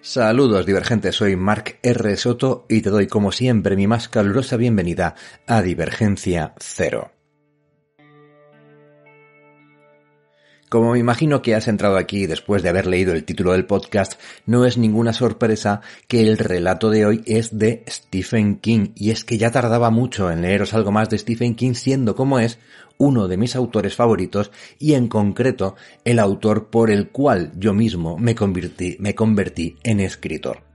Saludos divergentes, soy Mark R. Soto y te doy como siempre mi más calurosa bienvenida a Divergencia Cero. Como me imagino que has entrado aquí después de haber leído el título del podcast, no es ninguna sorpresa que el relato de hoy es de Stephen King, y es que ya tardaba mucho en leeros algo más de Stephen King, siendo como es uno de mis autores favoritos y en concreto el autor por el cual yo mismo me convertí, me convertí en escritor.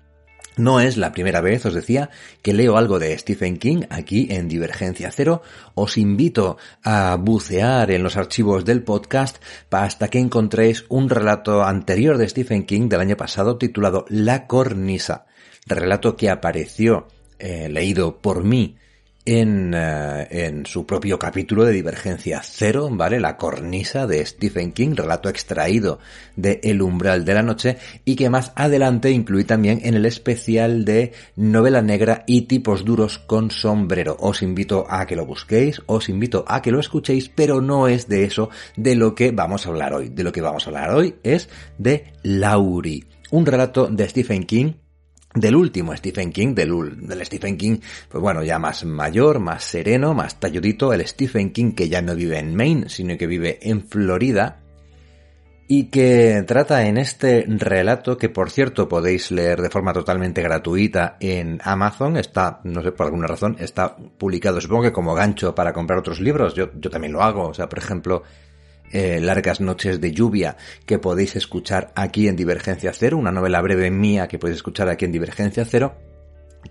No es la primera vez, os decía, que leo algo de Stephen King aquí en Divergencia Cero. Os invito a bucear en los archivos del podcast hasta que encontréis un relato anterior de Stephen King del año pasado titulado La cornisa. Relato que apareció eh, leído por mí en, eh, en, su propio capítulo de Divergencia Cero, ¿vale? La cornisa de Stephen King, relato extraído de El umbral de la noche y que más adelante incluí también en el especial de novela negra y tipos duros con sombrero. Os invito a que lo busquéis, os invito a que lo escuchéis, pero no es de eso de lo que vamos a hablar hoy. De lo que vamos a hablar hoy es de Laurie, un relato de Stephen King del último Stephen King, del, del, Stephen King, pues bueno, ya más mayor, más sereno, más talludito, el Stephen King que ya no vive en Maine, sino que vive en Florida, y que trata en este relato, que por cierto podéis leer de forma totalmente gratuita en Amazon, está, no sé, por alguna razón, está publicado, supongo que como gancho para comprar otros libros, yo, yo también lo hago, o sea, por ejemplo, eh, Largas noches de lluvia que podéis escuchar aquí en Divergencia Cero, una novela breve mía que podéis escuchar aquí en Divergencia Cero.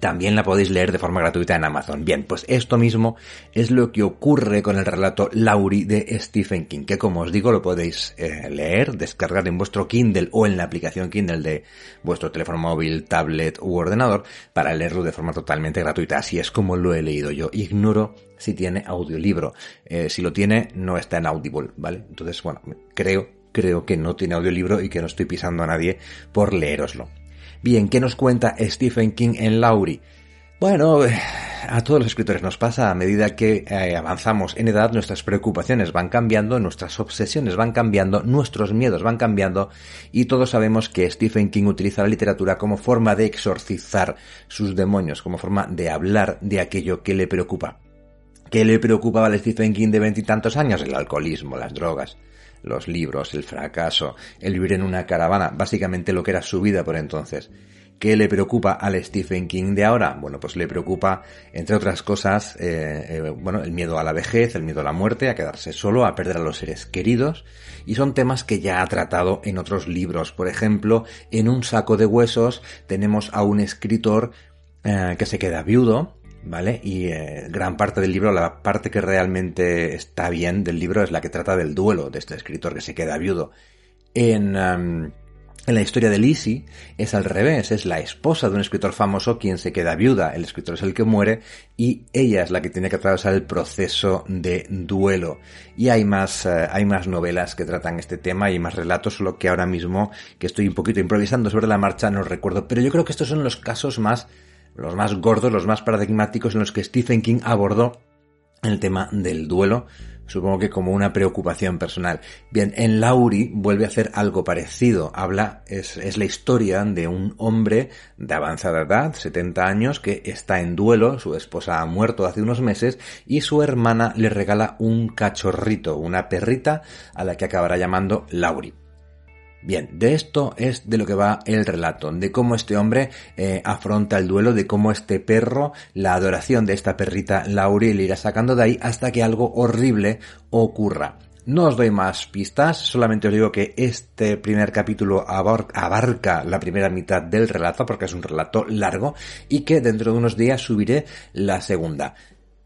También la podéis leer de forma gratuita en Amazon. Bien, pues esto mismo es lo que ocurre con el relato Laurie de Stephen King, que como os digo lo podéis eh, leer, descargar en vuestro Kindle o en la aplicación Kindle de vuestro teléfono móvil, tablet u ordenador para leerlo de forma totalmente gratuita. Así es como lo he leído yo. Ignoro si tiene audiolibro. Eh, si lo tiene, no está en Audible, ¿vale? Entonces, bueno, creo, creo que no tiene audiolibro y que no estoy pisando a nadie por leeroslo. Bien, ¿qué nos cuenta Stephen King en Laurie? Bueno, a todos los escritores nos pasa a medida que eh, avanzamos en edad, nuestras preocupaciones van cambiando, nuestras obsesiones van cambiando, nuestros miedos van cambiando y todos sabemos que Stephen King utiliza la literatura como forma de exorcizar sus demonios, como forma de hablar de aquello que le preocupa. ¿Qué le preocupaba al Stephen King de veintitantos años? El alcoholismo, las drogas, los libros, el fracaso, el vivir en una caravana, básicamente lo que era su vida por entonces. ¿Qué le preocupa al Stephen King de ahora? Bueno, pues le preocupa, entre otras cosas, eh, eh, bueno, el miedo a la vejez, el miedo a la muerte, a quedarse solo, a perder a los seres queridos, y son temas que ya ha tratado en otros libros. Por ejemplo, en Un saco de huesos tenemos a un escritor eh, que se queda viudo, ¿vale? Y eh, gran parte del libro, la parte que realmente está bien del libro es la que trata del duelo de este escritor que se queda viudo. En, en la historia de Lizzie es al revés, es la esposa de un escritor famoso quien se queda viuda, el escritor es el que muere y ella es la que tiene que atravesar el proceso de duelo. Y hay más, uh, hay más novelas que tratan este tema y más relatos, solo que ahora mismo que estoy un poquito improvisando sobre la marcha no recuerdo, pero yo creo que estos son los casos más los más gordos, los más paradigmáticos en los que Stephen King abordó el tema del duelo, supongo que como una preocupación personal. Bien, en Laurie vuelve a hacer algo parecido. Habla, es, es, la historia de un hombre de avanzada edad, 70 años, que está en duelo, su esposa ha muerto hace unos meses y su hermana le regala un cachorrito, una perrita a la que acabará llamando Laurie. Bien, de esto es de lo que va el relato, de cómo este hombre eh, afronta el duelo, de cómo este perro, la adoración de esta perrita Laurie le irá sacando de ahí hasta que algo horrible ocurra. No os doy más pistas, solamente os digo que este primer capítulo abarca la primera mitad del relato, porque es un relato largo, y que dentro de unos días subiré la segunda.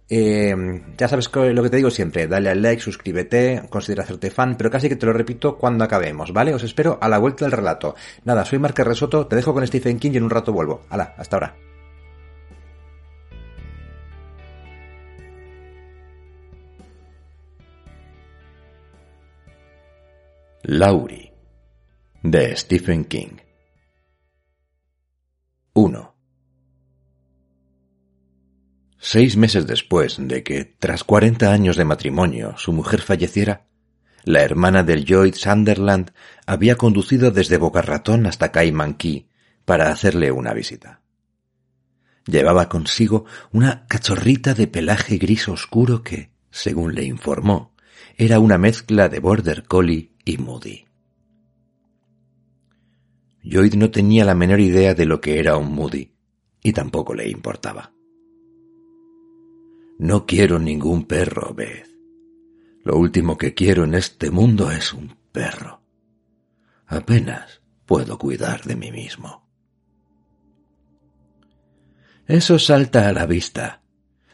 Eh, ya sabes lo que te digo siempre, dale al like, suscríbete, considera hacerte fan, pero casi que te lo repito cuando acabemos, ¿vale? Os espero a la vuelta del relato. Nada, soy Marque Resoto, te dejo con Stephen King y en un rato vuelvo. Hala, hasta ahora. Laurie de Stephen King 1. Seis meses después de que, tras cuarenta años de matrimonio, su mujer falleciera, la hermana del Lloyd Sunderland había conducido desde Boca Ratón hasta Cayman Key para hacerle una visita. Llevaba consigo una cachorrita de pelaje gris oscuro que, según le informó, era una mezcla de Border Collie y Moody. Lloyd no tenía la menor idea de lo que era un Moody, y tampoco le importaba. No quiero ningún perro, Beth. Lo último que quiero en este mundo es un perro. Apenas puedo cuidar de mí mismo. Eso salta a la vista,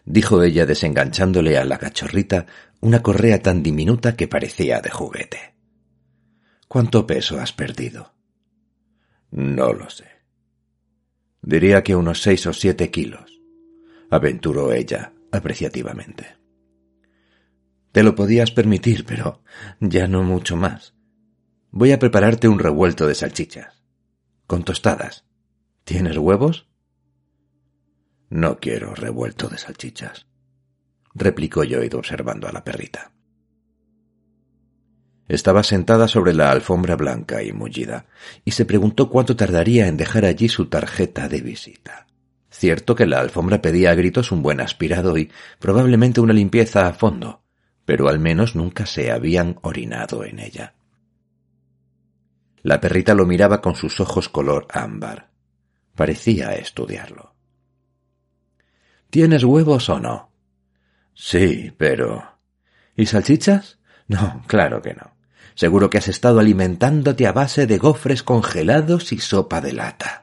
dijo ella desenganchándole a la cachorrita una correa tan diminuta que parecía de juguete. ¿Cuánto peso has perdido? No lo sé. Diría que unos seis o siete kilos, aventuró ella apreciativamente. Te lo podías permitir, pero ya no mucho más. Voy a prepararte un revuelto de salchichas. Con tostadas. ¿Tienes huevos? No quiero revuelto de salchichas, replicó Lloyd observando a la perrita. Estaba sentada sobre la alfombra blanca y mullida, y se preguntó cuánto tardaría en dejar allí su tarjeta de visita. Cierto que la alfombra pedía a gritos un buen aspirado y probablemente una limpieza a fondo, pero al menos nunca se habían orinado en ella. La perrita lo miraba con sus ojos color ámbar. Parecía estudiarlo. ¿Tienes huevos o no? Sí, pero... ¿Y salchichas? No, claro que no. Seguro que has estado alimentándote a base de gofres congelados y sopa de lata.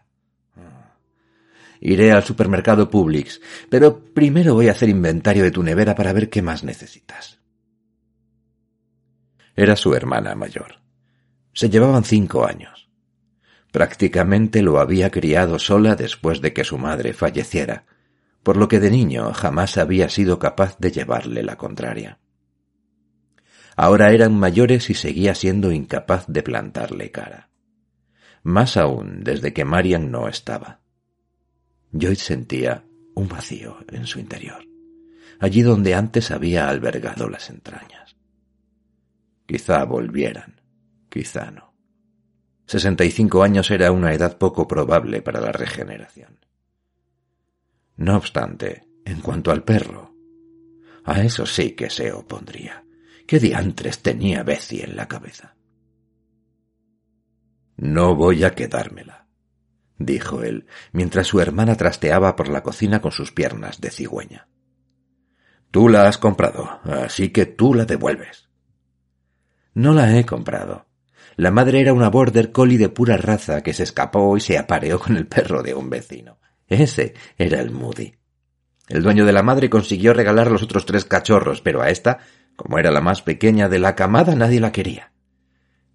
Iré al supermercado Publix, pero primero voy a hacer inventario de tu nevera para ver qué más necesitas. Era su hermana mayor. Se llevaban cinco años. Prácticamente lo había criado sola después de que su madre falleciera, por lo que de niño jamás había sido capaz de llevarle la contraria. Ahora eran mayores y seguía siendo incapaz de plantarle cara. Más aún desde que Marian no estaba. Joyce sentía un vacío en su interior, allí donde antes había albergado las entrañas. Quizá volvieran, quizá no. Sesenta y cinco años era una edad poco probable para la regeneración. No obstante, en cuanto al perro, a eso sí que se opondría. ¿Qué diantres tenía Bessie en la cabeza? No voy a quedármela, dijo él, mientras su hermana trasteaba por la cocina con sus piernas de cigüeña. Tú la has comprado, así que tú la devuelves. No la he comprado. La madre era una border collie de pura raza que se escapó y se apareó con el perro de un vecino. Ese era el Moody. El dueño de la madre consiguió regalar los otros tres cachorros, pero a esta, como era la más pequeña de la camada, nadie la quería.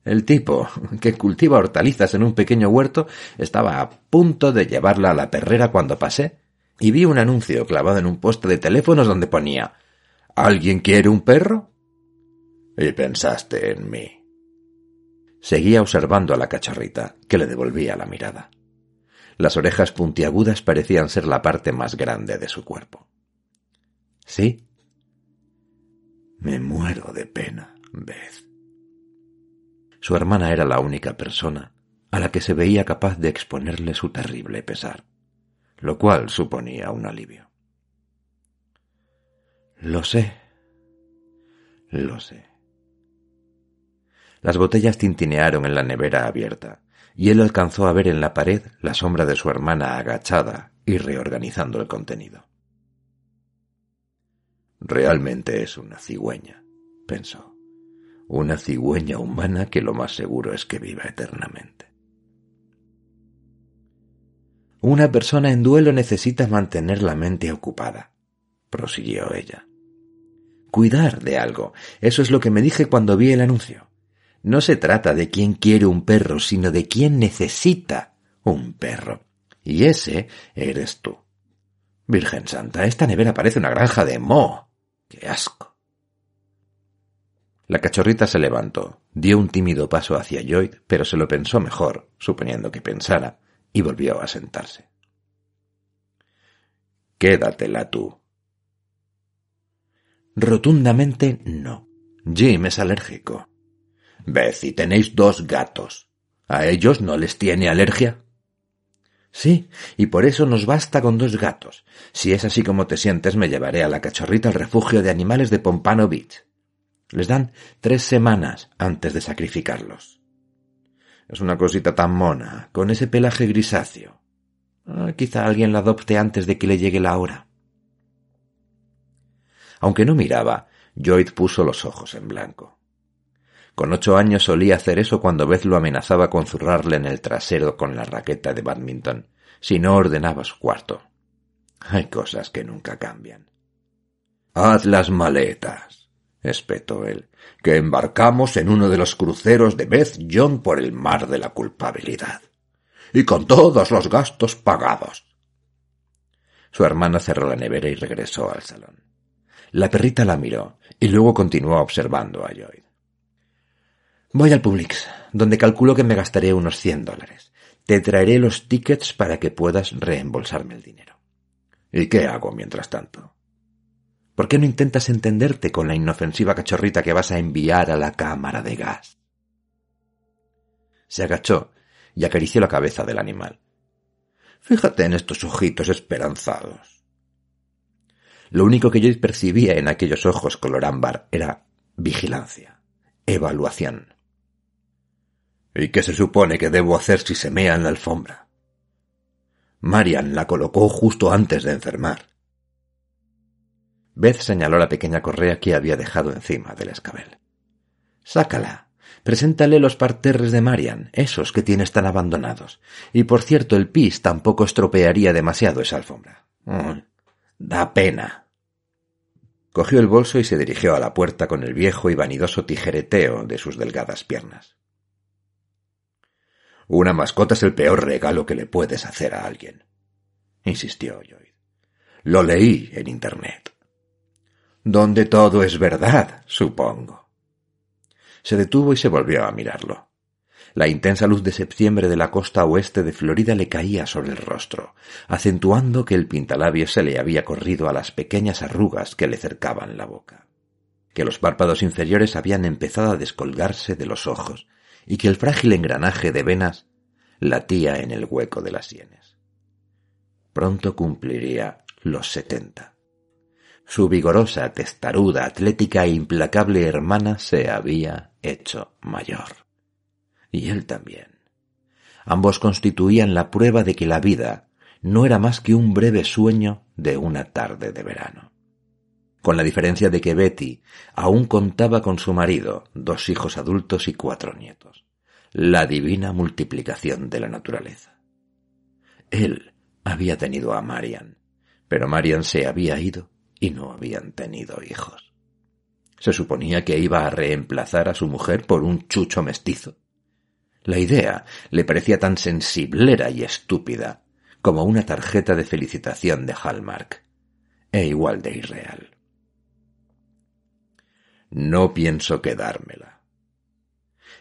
El tipo, que cultiva hortalizas en un pequeño huerto, estaba a punto de llevarla a la perrera cuando pasé, y vi un anuncio clavado en un poste de teléfonos donde ponía ¿Alguien quiere un perro? Y pensaste en mí. Seguía observando a la cacharrita, que le devolvía la mirada. Las orejas puntiagudas parecían ser la parte más grande de su cuerpo. ¿Sí? Me muero de pena, Beth. Su hermana era la única persona a la que se veía capaz de exponerle su terrible pesar, lo cual suponía un alivio. Lo sé, lo sé. Las botellas tintinearon en la nevera abierta, y él alcanzó a ver en la pared la sombra de su hermana agachada y reorganizando el contenido. Realmente es una cigüeña, pensó. Una cigüeña humana que lo más seguro es que viva eternamente. Una persona en duelo necesita mantener la mente ocupada. prosiguió ella. Cuidar de algo. Eso es lo que me dije cuando vi el anuncio. No se trata de quién quiere un perro, sino de quién necesita un perro. Y ese eres tú. Virgen Santa, esta nevera parece una granja de moho. ¡Qué asco! La cachorrita se levantó, dio un tímido paso hacia Lloyd, pero se lo pensó mejor, suponiendo que pensara, y volvió a sentarse. Quédatela tú. Rotundamente no. Jim es alérgico. Beth, y tenéis dos gatos. ¿A ellos no les tiene alergia? Sí, y por eso nos basta con dos gatos. Si es así como te sientes, me llevaré a la cachorrita al refugio de animales de Pompano Beach. Les dan tres semanas antes de sacrificarlos. Es una cosita tan mona, con ese pelaje grisáceo. Ah, quizá alguien la adopte antes de que le llegue la hora. Aunque no miraba, Lloyd puso los ojos en blanco. Con ocho años solía hacer eso cuando Beth lo amenazaba con zurrarle en el trasero con la raqueta de badminton, si no ordenaba su cuarto. Hay cosas que nunca cambian. Haz las maletas, espetó él, que embarcamos en uno de los cruceros de Beth John por el mar de la culpabilidad. Y con todos los gastos pagados. Su hermana cerró la nevera y regresó al salón. La perrita la miró y luego continuó observando a Lloyd. Voy al Publix, donde calculo que me gastaré unos cien dólares. Te traeré los tickets para que puedas reembolsarme el dinero. ¿Y qué hago mientras tanto? ¿Por qué no intentas entenderte con la inofensiva cachorrita que vas a enviar a la cámara de gas? Se agachó y acarició la cabeza del animal. Fíjate en estos ojitos esperanzados. Lo único que yo percibía en aquellos ojos color ámbar era vigilancia, evaluación. ¿Y qué se supone que debo hacer si se mea en la alfombra? Marian la colocó justo antes de enfermar. Beth señaló la pequeña correa que había dejado encima del escabel. Sácala. Preséntale los parterres de Marian, esos que tienes tan abandonados. Y por cierto, el pis tampoco estropearía demasiado esa alfombra. Mm, da pena. Cogió el bolso y se dirigió a la puerta con el viejo y vanidoso tijereteo de sus delgadas piernas. Una mascota es el peor regalo que le puedes hacer a alguien, insistió Lloyd. Lo leí en Internet. Donde todo es verdad, supongo. Se detuvo y se volvió a mirarlo. La intensa luz de septiembre de la costa oeste de Florida le caía sobre el rostro, acentuando que el pintalabios se le había corrido a las pequeñas arrugas que le cercaban la boca, que los párpados inferiores habían empezado a descolgarse de los ojos y que el frágil engranaje de venas latía en el hueco de las sienes. Pronto cumpliría los setenta. Su vigorosa, testaruda, atlética e implacable hermana se había hecho mayor. Y él también. Ambos constituían la prueba de que la vida no era más que un breve sueño de una tarde de verano. Con la diferencia de que Betty aún contaba con su marido, dos hijos adultos y cuatro nietos la divina multiplicación de la naturaleza. Él había tenido a Marian, pero Marian se había ido y no habían tenido hijos. Se suponía que iba a reemplazar a su mujer por un chucho mestizo. La idea le parecía tan sensiblera y estúpida como una tarjeta de felicitación de Hallmark, e igual de irreal. No pienso quedármela,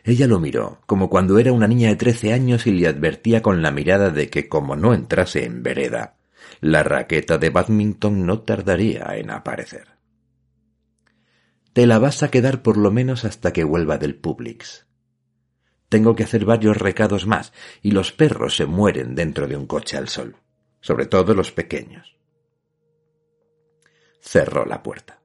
ella lo miró, como cuando era una niña de trece años y le advertía con la mirada de que como no entrase en vereda, la raqueta de badminton no tardaría en aparecer. Te la vas a quedar por lo menos hasta que vuelva del Publix. Tengo que hacer varios recados más, y los perros se mueren dentro de un coche al sol, sobre todo los pequeños. Cerró la puerta.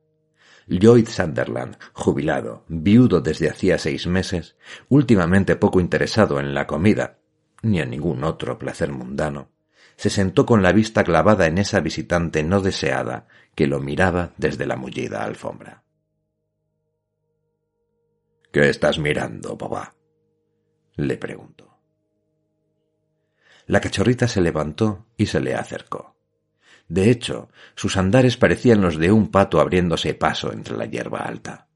Lloyd Sunderland, jubilado, viudo desde hacía seis meses, últimamente poco interesado en la comida, ni en ningún otro placer mundano, se sentó con la vista clavada en esa visitante no deseada que lo miraba desde la mullida alfombra. ¿Qué estás mirando, boba? le preguntó. La cachorrita se levantó y se le acercó. De hecho, sus andares parecían los de un pato abriéndose paso entre la hierba alta.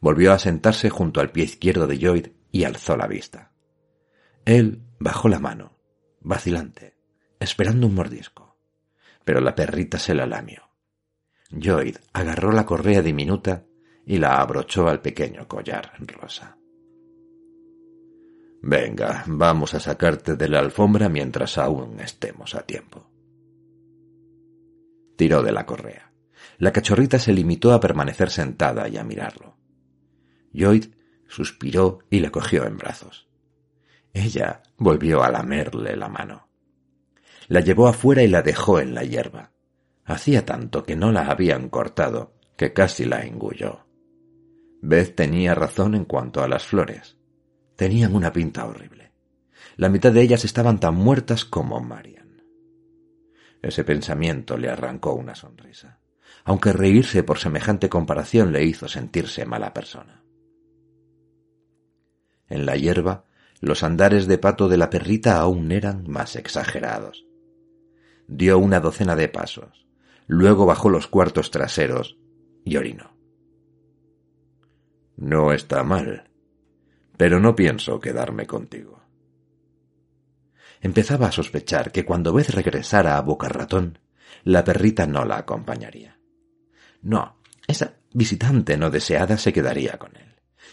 Volvió a sentarse junto al pie izquierdo de Lloyd y alzó la vista. Él bajó la mano, vacilante, esperando un mordisco, pero la perrita se la lamió. Lloyd agarró la correa diminuta y la abrochó al pequeño collar rosa. Venga, vamos a sacarte de la alfombra mientras aún estemos a tiempo. Tiró de la correa. La cachorrita se limitó a permanecer sentada y a mirarlo. Lloyd suspiró y le cogió en brazos. Ella volvió a lamerle la mano. La llevó afuera y la dejó en la hierba. Hacía tanto que no la habían cortado que casi la engulló. Beth tenía razón en cuanto a las flores. Tenían una pinta horrible. La mitad de ellas estaban tan muertas como Marian. Ese pensamiento le arrancó una sonrisa, aunque reírse por semejante comparación le hizo sentirse mala persona. En la hierba, los andares de pato de la perrita aún eran más exagerados. Dio una docena de pasos, luego bajó los cuartos traseros y orinó. No está mal, pero no pienso quedarme contigo. Empezaba a sospechar que cuando Beth regresara a Boca Ratón, la perrita no la acompañaría. No, esa visitante no deseada se quedaría con él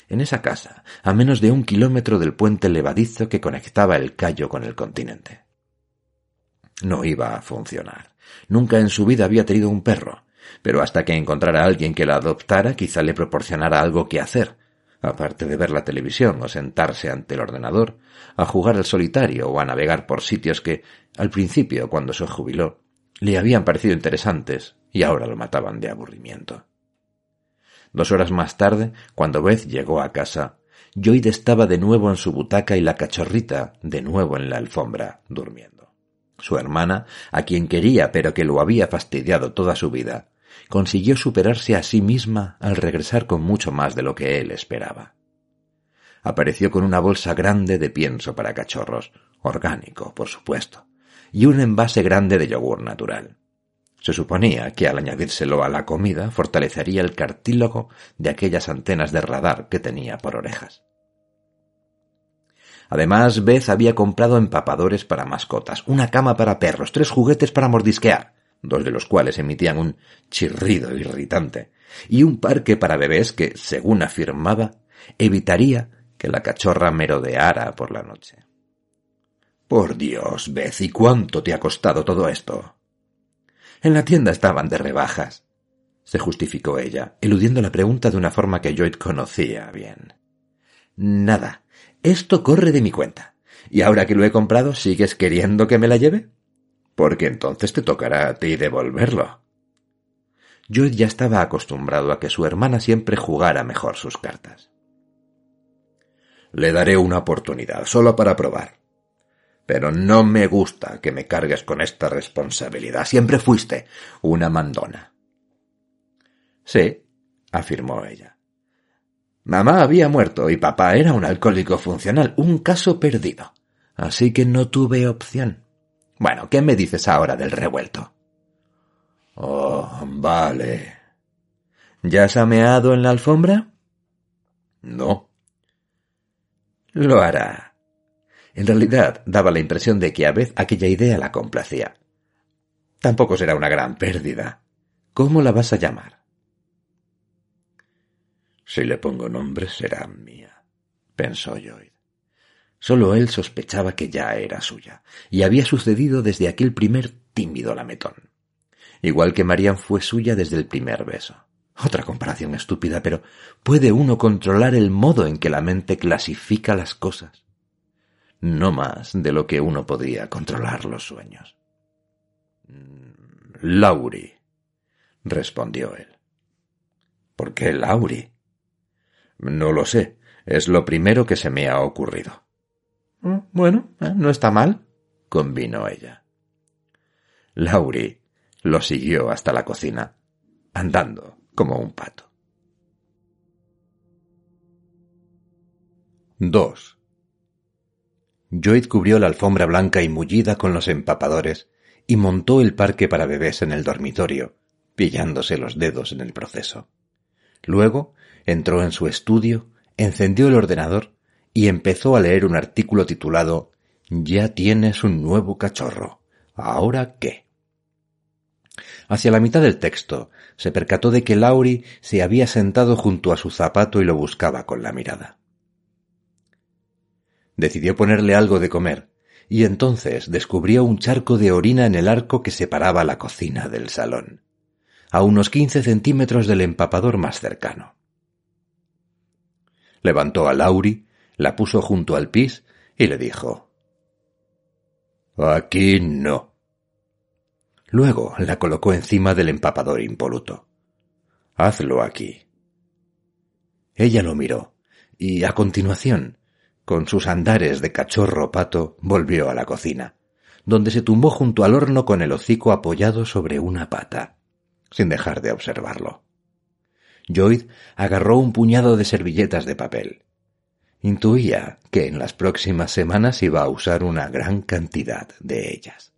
en esa casa, a menos de un kilómetro del puente levadizo que conectaba el Cayo con el continente. No iba a funcionar. Nunca en su vida había tenido un perro, pero hasta que encontrara a alguien que la adoptara quizá le proporcionara algo que hacer, aparte de ver la televisión o sentarse ante el ordenador, a jugar al solitario o a navegar por sitios que, al principio, cuando se jubiló, le habían parecido interesantes y ahora lo mataban de aburrimiento. Dos horas más tarde, cuando Beth llegó a casa, Lloyd estaba de nuevo en su butaca y la cachorrita de nuevo en la alfombra, durmiendo. Su hermana, a quien quería pero que lo había fastidiado toda su vida, consiguió superarse a sí misma al regresar con mucho más de lo que él esperaba. Apareció con una bolsa grande de pienso para cachorros, orgánico, por supuesto, y un envase grande de yogur natural. Se suponía que al añadírselo a la comida fortalecería el cartílago de aquellas antenas de radar que tenía por orejas. Además, Beth había comprado empapadores para mascotas, una cama para perros, tres juguetes para mordisquear, dos de los cuales emitían un chirrido irritante, y un parque para bebés que, según afirmaba, evitaría que la cachorra merodeara por la noche. Por Dios, Beth, ¿y cuánto te ha costado todo esto? En la tienda estaban de rebajas, se justificó ella, eludiendo la pregunta de una forma que Lloyd conocía bien. Nada, esto corre de mi cuenta. ¿Y ahora que lo he comprado, sigues queriendo que me la lleve? Porque entonces te tocará a ti devolverlo. Lloyd ya estaba acostumbrado a que su hermana siempre jugara mejor sus cartas. Le daré una oportunidad, solo para probar. Pero no me gusta que me cargues con esta responsabilidad. Siempre fuiste una mandona. Sí, afirmó ella. Mamá había muerto y papá era un alcohólico funcional, un caso perdido. Así que no tuve opción. Bueno, ¿qué me dices ahora del revuelto? Oh, vale. ¿Ya has ameado en la alfombra? No. Lo hará. En realidad daba la impresión de que a vez aquella idea la complacía. Tampoco será una gran pérdida. ¿Cómo la vas a llamar? Si le pongo nombre será mía, pensó Lloyd. Solo él sospechaba que ya era suya, y había sucedido desde aquel primer tímido lametón. Igual que Marian fue suya desde el primer beso. Otra comparación estúpida, pero ¿puede uno controlar el modo en que la mente clasifica las cosas? No más de lo que uno podía controlar los sueños. Lauri, respondió él. ¿Por qué Lauri? No lo sé. Es lo primero que se me ha ocurrido. Mm, bueno, eh, no está mal, convino ella. Lauri lo siguió hasta la cocina, andando como un pato. 2. Lloyd cubrió la alfombra blanca y mullida con los empapadores y montó el parque para bebés en el dormitorio, pillándose los dedos en el proceso. Luego entró en su estudio, encendió el ordenador y empezó a leer un artículo titulado Ya tienes un nuevo cachorro. ¿Ahora qué? Hacia la mitad del texto se percató de que Lauri se había sentado junto a su zapato y lo buscaba con la mirada. Decidió ponerle algo de comer, y entonces descubrió un charco de orina en el arco que separaba la cocina del salón, a unos quince centímetros del empapador más cercano. Levantó a Lauri, la puso junto al pis y le dijo Aquí no. Luego la colocó encima del empapador impoluto. Hazlo aquí. Ella lo miró, y a continuación con sus andares de cachorro pato, volvió a la cocina, donde se tumbó junto al horno con el hocico apoyado sobre una pata, sin dejar de observarlo. Joyd agarró un puñado de servilletas de papel. Intuía que en las próximas semanas iba a usar una gran cantidad de ellas.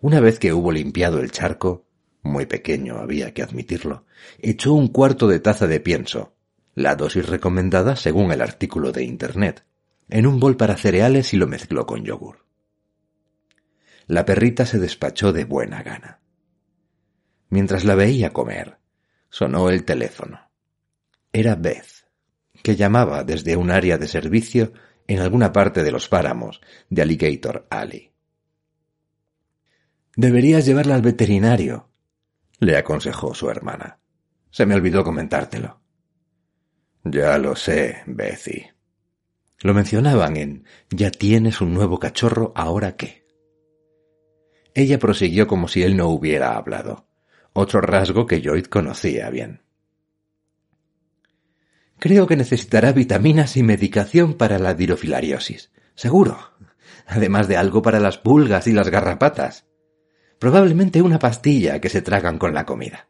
Una vez que hubo limpiado el charco, muy pequeño había que admitirlo, echó un cuarto de taza de pienso, la dosis recomendada según el artículo de Internet, en un bol para cereales y lo mezcló con yogur. La perrita se despachó de buena gana. Mientras la veía comer, sonó el teléfono. Era Beth, que llamaba desde un área de servicio en alguna parte de los páramos de Alligator Alley. Deberías llevarla al veterinario, le aconsejó su hermana. Se me olvidó comentártelo. Ya lo sé, Bethy. Lo mencionaban en Ya tienes un nuevo cachorro, ¿ahora qué? Ella prosiguió como si él no hubiera hablado, otro rasgo que Lloyd conocía bien. Creo que necesitará vitaminas y medicación para la dirofilariosis, seguro, además de algo para las pulgas y las garrapatas. Probablemente una pastilla que se tragan con la comida.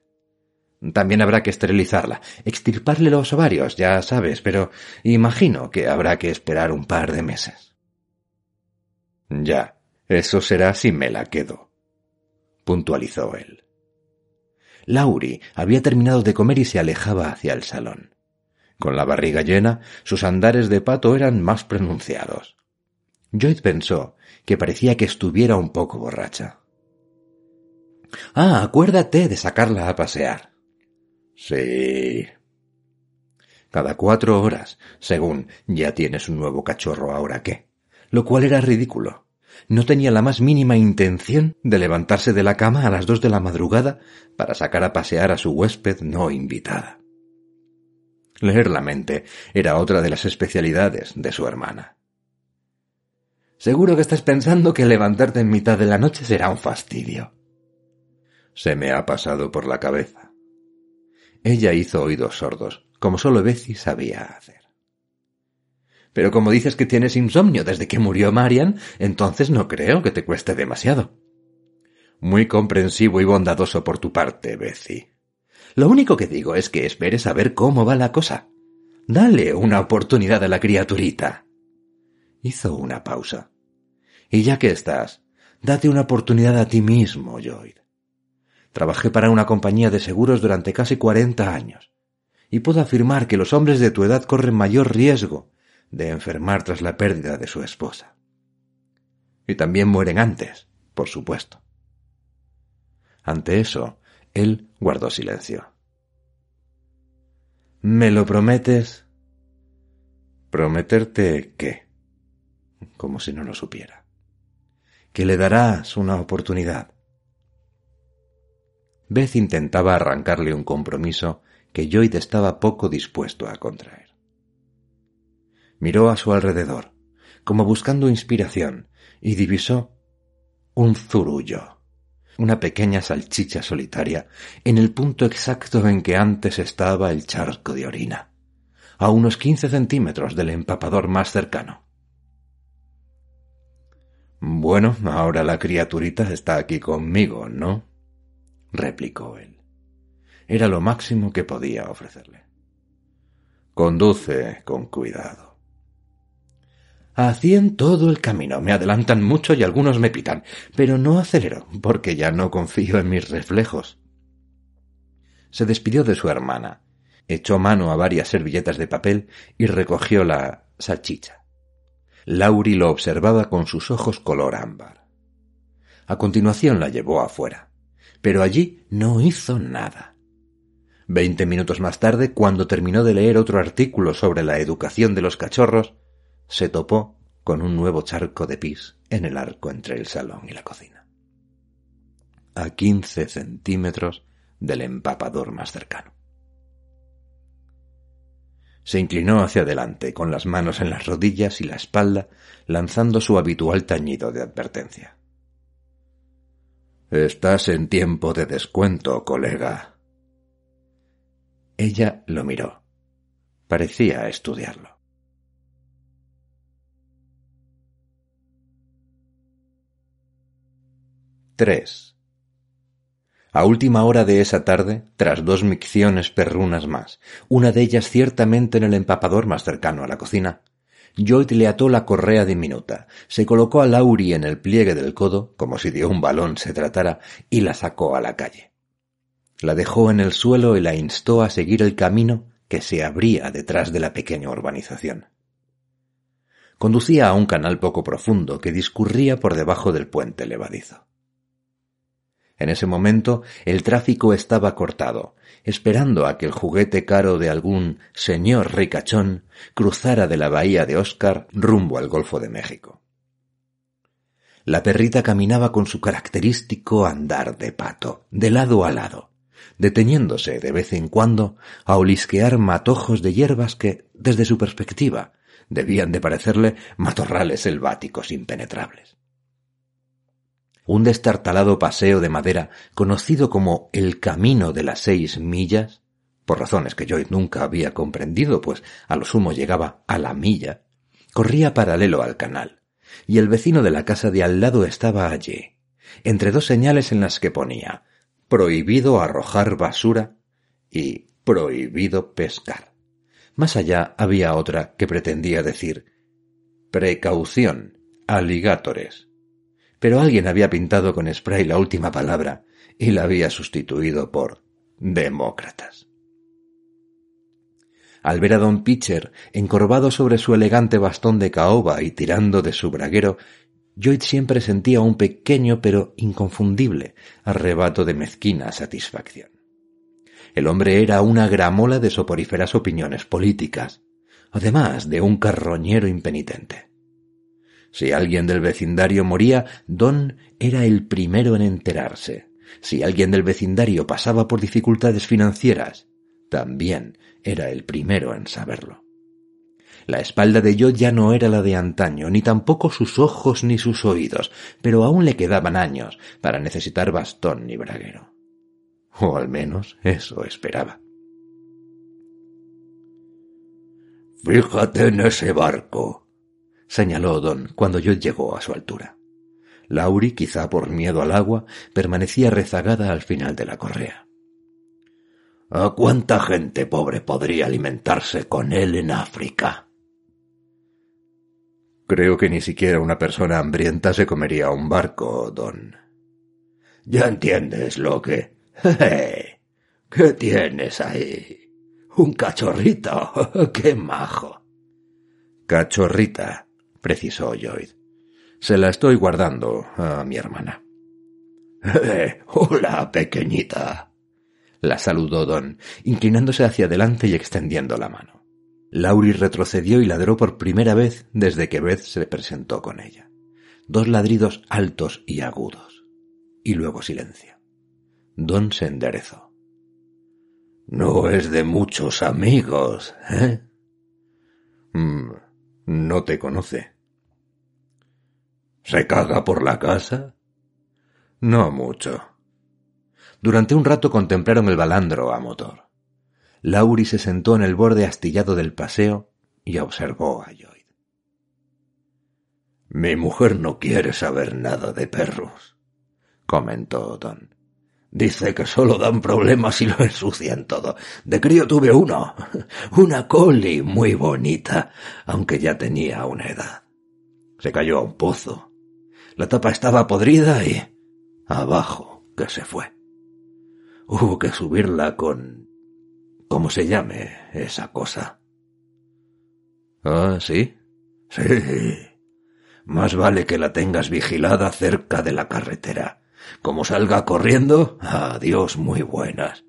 También habrá que esterilizarla, extirparle los ovarios, ya sabes, pero imagino que habrá que esperar un par de meses. Ya, eso será si me la quedo, puntualizó él. Lauri había terminado de comer y se alejaba hacia el salón. Con la barriga llena, sus andares de pato eran más pronunciados. Joyd pensó que parecía que estuviera un poco borracha. Ah, acuérdate de sacarla a pasear. Sí. Cada cuatro horas, según ya tienes un nuevo cachorro ahora qué. Lo cual era ridículo. No tenía la más mínima intención de levantarse de la cama a las dos de la madrugada para sacar a pasear a su huésped no invitada. Leer la mente era otra de las especialidades de su hermana. Seguro que estás pensando que levantarte en mitad de la noche será un fastidio. Se me ha pasado por la cabeza. Ella hizo oídos sordos, como solo Betsy sabía hacer. Pero como dices que tienes insomnio desde que murió Marian, entonces no creo que te cueste demasiado. Muy comprensivo y bondadoso por tu parte, Betsy. Lo único que digo es que esperes a ver cómo va la cosa. Dale una oportunidad a la criaturita. Hizo una pausa. Y ya que estás, date una oportunidad a ti mismo, Lloyd. Trabajé para una compañía de seguros durante casi cuarenta años, y puedo afirmar que los hombres de tu edad corren mayor riesgo de enfermar tras la pérdida de su esposa. Y también mueren antes, por supuesto. Ante eso, él guardó silencio. ¿Me lo prometes? ¿Prometerte qué? Como si no lo supiera. Que le darás una oportunidad. Beth intentaba arrancarle un compromiso que Lloyd estaba poco dispuesto a contraer. Miró a su alrededor, como buscando inspiración, y divisó un zurullo, una pequeña salchicha solitaria, en el punto exacto en que antes estaba el charco de orina, a unos quince centímetros del empapador más cercano. Bueno, ahora la criaturita está aquí conmigo, ¿no? Replicó él. Era lo máximo que podía ofrecerle. Conduce con cuidado. Así en todo el camino. Me adelantan mucho y algunos me pitan, pero no acelero, porque ya no confío en mis reflejos. Se despidió de su hermana, echó mano a varias servilletas de papel y recogió la salchicha. Lauri lo observaba con sus ojos color ámbar. A continuación la llevó afuera, pero allí no hizo nada. Veinte minutos más tarde, cuando terminó de leer otro artículo sobre la educación de los cachorros, se topó con un nuevo charco de pis en el arco entre el salón y la cocina. A quince centímetros del empapador más cercano. Se inclinó hacia adelante, con las manos en las rodillas y la espalda, lanzando su habitual tañido de advertencia. Estás en tiempo de descuento, colega. Ella lo miró. Parecía estudiarlo. 3. A última hora de esa tarde, tras dos micciones perrunas más, una de ellas ciertamente en el empapador más cercano a la cocina, Lloyd le ató la correa diminuta, se colocó a Lauri en el pliegue del codo, como si de un balón se tratara, y la sacó a la calle. La dejó en el suelo y la instó a seguir el camino que se abría detrás de la pequeña urbanización. Conducía a un canal poco profundo que discurría por debajo del puente levadizo. En ese momento el tráfico estaba cortado, esperando a que el juguete caro de algún señor ricachón cruzara de la bahía de Oscar rumbo al Golfo de México. La perrita caminaba con su característico andar de pato, de lado a lado, deteniéndose de vez en cuando a olisquear matojos de hierbas que, desde su perspectiva, debían de parecerle matorrales selváticos impenetrables un destartalado paseo de madera conocido como el Camino de las Seis Millas, por razones que yo nunca había comprendido, pues a lo sumo llegaba a la milla, corría paralelo al canal, y el vecino de la casa de al lado estaba allí, entre dos señales en las que ponía prohibido arrojar basura y prohibido pescar. Más allá había otra que pretendía decir precaución, aligátores pero alguien había pintado con spray la última palabra y la había sustituido por demócratas. Al ver a don Pitcher encorvado sobre su elegante bastón de caoba y tirando de su braguero, Lloyd siempre sentía un pequeño pero inconfundible arrebato de mezquina satisfacción. El hombre era una gramola de soporíferas opiniones políticas, además de un carroñero impenitente. Si alguien del vecindario moría, Don era el primero en enterarse. Si alguien del vecindario pasaba por dificultades financieras, también era el primero en saberlo. La espalda de yo ya no era la de antaño, ni tampoco sus ojos ni sus oídos, pero aún le quedaban años para necesitar bastón ni braguero. O al menos eso esperaba. Fíjate en ese barco, señaló Don cuando yo llegó a su altura. Lauri, quizá por miedo al agua, permanecía rezagada al final de la correa. ¿A cuánta gente pobre podría alimentarse con él en África? Creo que ni siquiera una persona hambrienta se comería un barco, Don. Ya entiendes lo que... ¿Qué tienes ahí? Un cachorrito. ¡Qué majo! Cachorrita, precisó Lloyd. Se la estoy guardando a mi hermana. Eh, hola, pequeñita. La saludó Don, inclinándose hacia adelante y extendiendo la mano. Laurie retrocedió y ladró por primera vez desde que Beth se presentó con ella. Dos ladridos altos y agudos. Y luego silencio. Don se enderezó. No es de muchos amigos, ¿eh? Mm, no te conoce. ¿Se caga por la casa? No mucho. Durante un rato contemplaron el balandro a motor. Lauri se sentó en el borde astillado del paseo y observó a Lloyd. Mi mujer no quiere saber nada de perros, comentó Don. Dice que solo dan problemas y lo ensucian todo. De crío tuve uno, una coli muy bonita, aunque ya tenía una edad. Se cayó a un pozo. La tapa estaba podrida y... abajo que se fue. Hubo que subirla con... ¿Cómo se llame esa cosa? Ah, ¿sí? Sí. Más vale que la tengas vigilada cerca de la carretera. Como salga corriendo, adiós muy buenas.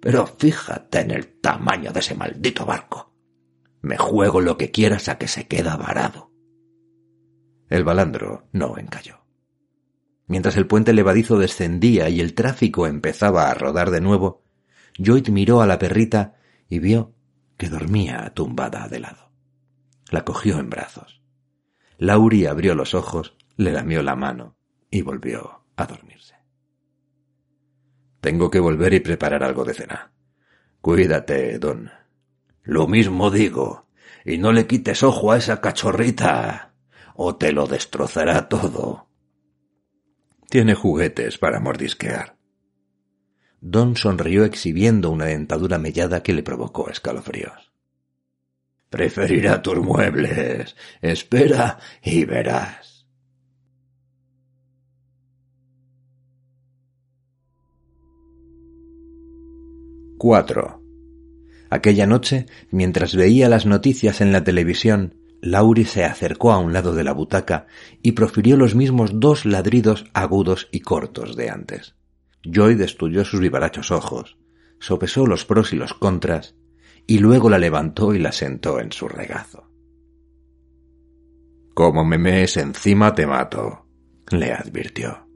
Pero fíjate en el tamaño de ese maldito barco. Me juego lo que quieras a que se queda varado. El balandro no encalló. Mientras el puente levadizo descendía y el tráfico empezaba a rodar de nuevo, Joyd miró a la perrita y vio que dormía tumbada de lado. La cogió en brazos. Lauri abrió los ojos, le lamió la mano y volvió a dormirse. Tengo que volver y preparar algo de cena. Cuídate, don. Lo mismo digo. Y no le quites ojo a esa cachorrita, o te lo destrozará todo. Tiene juguetes para mordisquear. Don sonrió exhibiendo una dentadura mellada que le provocó escalofríos. Preferirá tus muebles. Espera y verás. Cuatro. Aquella noche, mientras veía las noticias en la televisión, Lauri se acercó a un lado de la butaca y profirió los mismos dos ladridos agudos y cortos de antes. Joy estudió sus vivarachos ojos, sopesó los pros y los contras y luego la levantó y la sentó en su regazo. Como me mees encima te mato, le advirtió.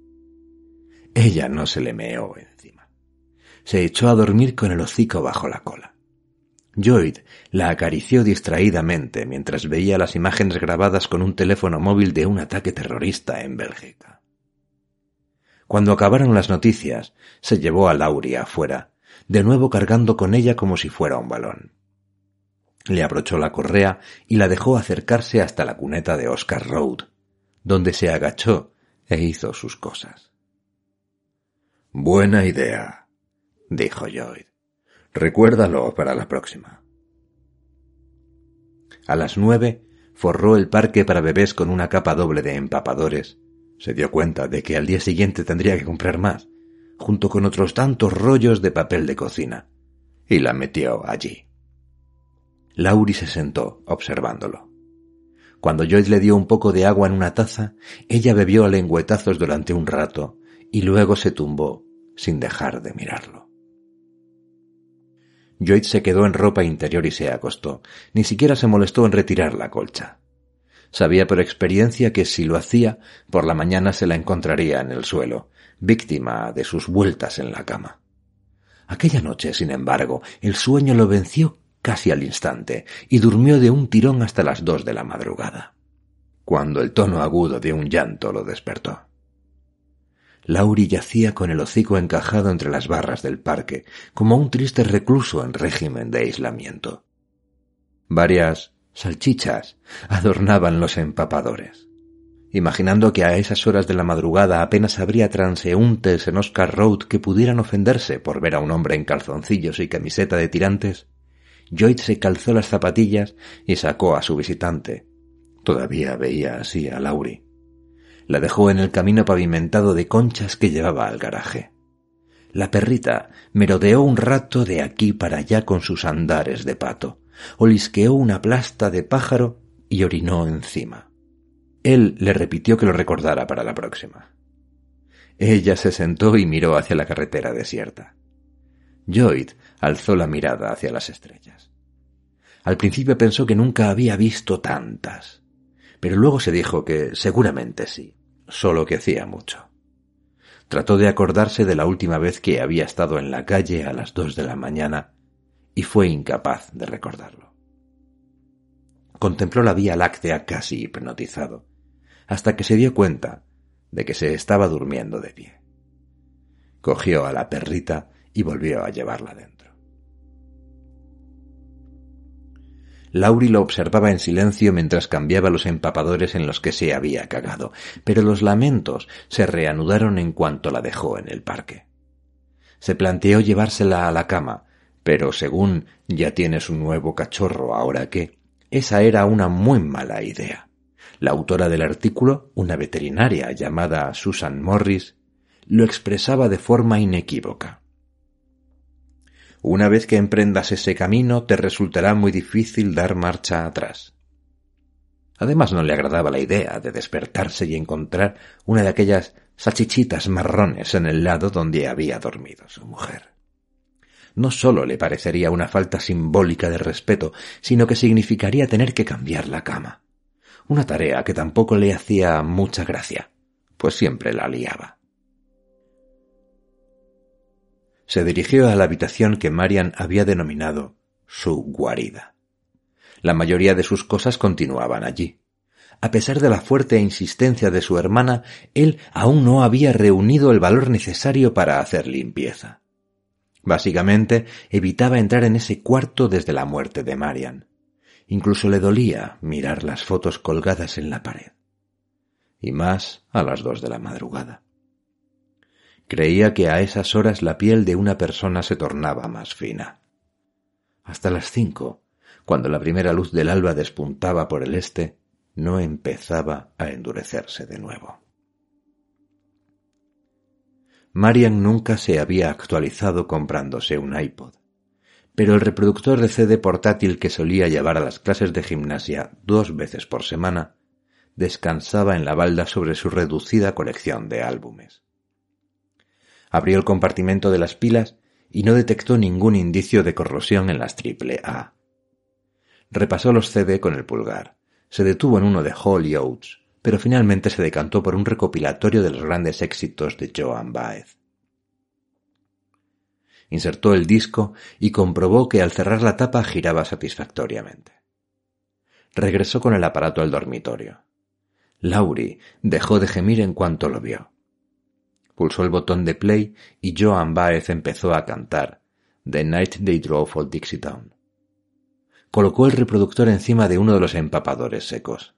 Ella no se le meó encima. Se echó a dormir con el hocico bajo la cola. Lloyd la acarició distraídamente mientras veía las imágenes grabadas con un teléfono móvil de un ataque terrorista en Bélgica. Cuando acabaron las noticias, se llevó a Lauria afuera de nuevo cargando con ella como si fuera un balón. Le abrochó la correa y la dejó acercarse hasta la cuneta de Oscar Road, donde se agachó e hizo sus cosas. Buena idea, dijo Lloyd. Recuérdalo para la próxima. A las nueve forró el parque para bebés con una capa doble de empapadores. Se dio cuenta de que al día siguiente tendría que comprar más junto con otros tantos rollos de papel de cocina, y la metió allí. Lauri se sentó observándolo. Cuando Joyce le dio un poco de agua en una taza, ella bebió a lengüetazos durante un rato y luego se tumbó sin dejar de mirarlo. Joyce se quedó en ropa interior y se acostó. Ni siquiera se molestó en retirar la colcha. Sabía por experiencia que si lo hacía, por la mañana se la encontraría en el suelo, víctima de sus vueltas en la cama. Aquella noche, sin embargo, el sueño lo venció casi al instante y durmió de un tirón hasta las dos de la madrugada, cuando el tono agudo de un llanto lo despertó. Lauri yacía con el hocico encajado entre las barras del parque, como un triste recluso en régimen de aislamiento. Varias salchichas adornaban los empapadores imaginando que a esas horas de la madrugada apenas habría transeúntes en Oscar Road que pudieran ofenderse por ver a un hombre en calzoncillos y camiseta de tirantes, Lloyd se calzó las zapatillas y sacó a su visitante. Todavía veía así a Laurie. La dejó en el camino pavimentado de conchas que llevaba al garaje. La perrita merodeó un rato de aquí para allá con sus andares de pato, olisqueó una plasta de pájaro y orinó encima. Él le repitió que lo recordara para la próxima. Ella se sentó y miró hacia la carretera desierta. Lloyd alzó la mirada hacia las estrellas. Al principio pensó que nunca había visto tantas, pero luego se dijo que seguramente sí, solo que hacía mucho. Trató de acordarse de la última vez que había estado en la calle a las dos de la mañana y fue incapaz de recordarlo. Contempló la vía láctea casi hipnotizado hasta que se dio cuenta de que se estaba durmiendo de pie. Cogió a la perrita y volvió a llevarla dentro. Lauri lo observaba en silencio mientras cambiaba los empapadores en los que se había cagado, pero los lamentos se reanudaron en cuanto la dejó en el parque. Se planteó llevársela a la cama, pero según ya tienes un nuevo cachorro ahora que, esa era una muy mala idea La autora del artículo, una veterinaria llamada Susan Morris, lo expresaba de forma inequívoca. Una vez que emprendas ese camino te resultará muy difícil dar marcha atrás. Además no le agradaba la idea de despertarse y encontrar una de aquellas salchichitas marrones en el lado donde había dormido su mujer. No sólo le parecería una falta simbólica de respeto, sino que significaría tener que cambiar la cama una tarea que tampoco le hacía mucha gracia, pues siempre la liaba. Se dirigió a la habitación que Marian había denominado su guarida. La mayoría de sus cosas continuaban allí. A pesar de la fuerte insistencia de su hermana, él aún no había reunido el valor necesario para hacer limpieza. Básicamente, evitaba entrar en ese cuarto desde la muerte de Marian. Incluso le dolía mirar las fotos colgadas en la pared. Y más a las dos de la madrugada. Creía que a esas horas la piel de una persona se tornaba más fina. Hasta las cinco, cuando la primera luz del alba despuntaba por el este, no empezaba a endurecerse de nuevo. Marian nunca se había actualizado comprándose un iPod pero el reproductor de CD portátil que solía llevar a las clases de gimnasia dos veces por semana descansaba en la balda sobre su reducida colección de álbumes. Abrió el compartimento de las pilas y no detectó ningún indicio de corrosión en las triple A. Repasó los CD con el pulgar. Se detuvo en uno de Hall Oates, pero finalmente se decantó por un recopilatorio de los grandes éxitos de Joan Baez insertó el disco y comprobó que al cerrar la tapa giraba satisfactoriamente. Regresó con el aparato al dormitorio. Laurie dejó de gemir en cuanto lo vio. Pulsó el botón de play y Joan Baez empezó a cantar The Night They Drove for Dixie Town. Colocó el reproductor encima de uno de los empapadores secos.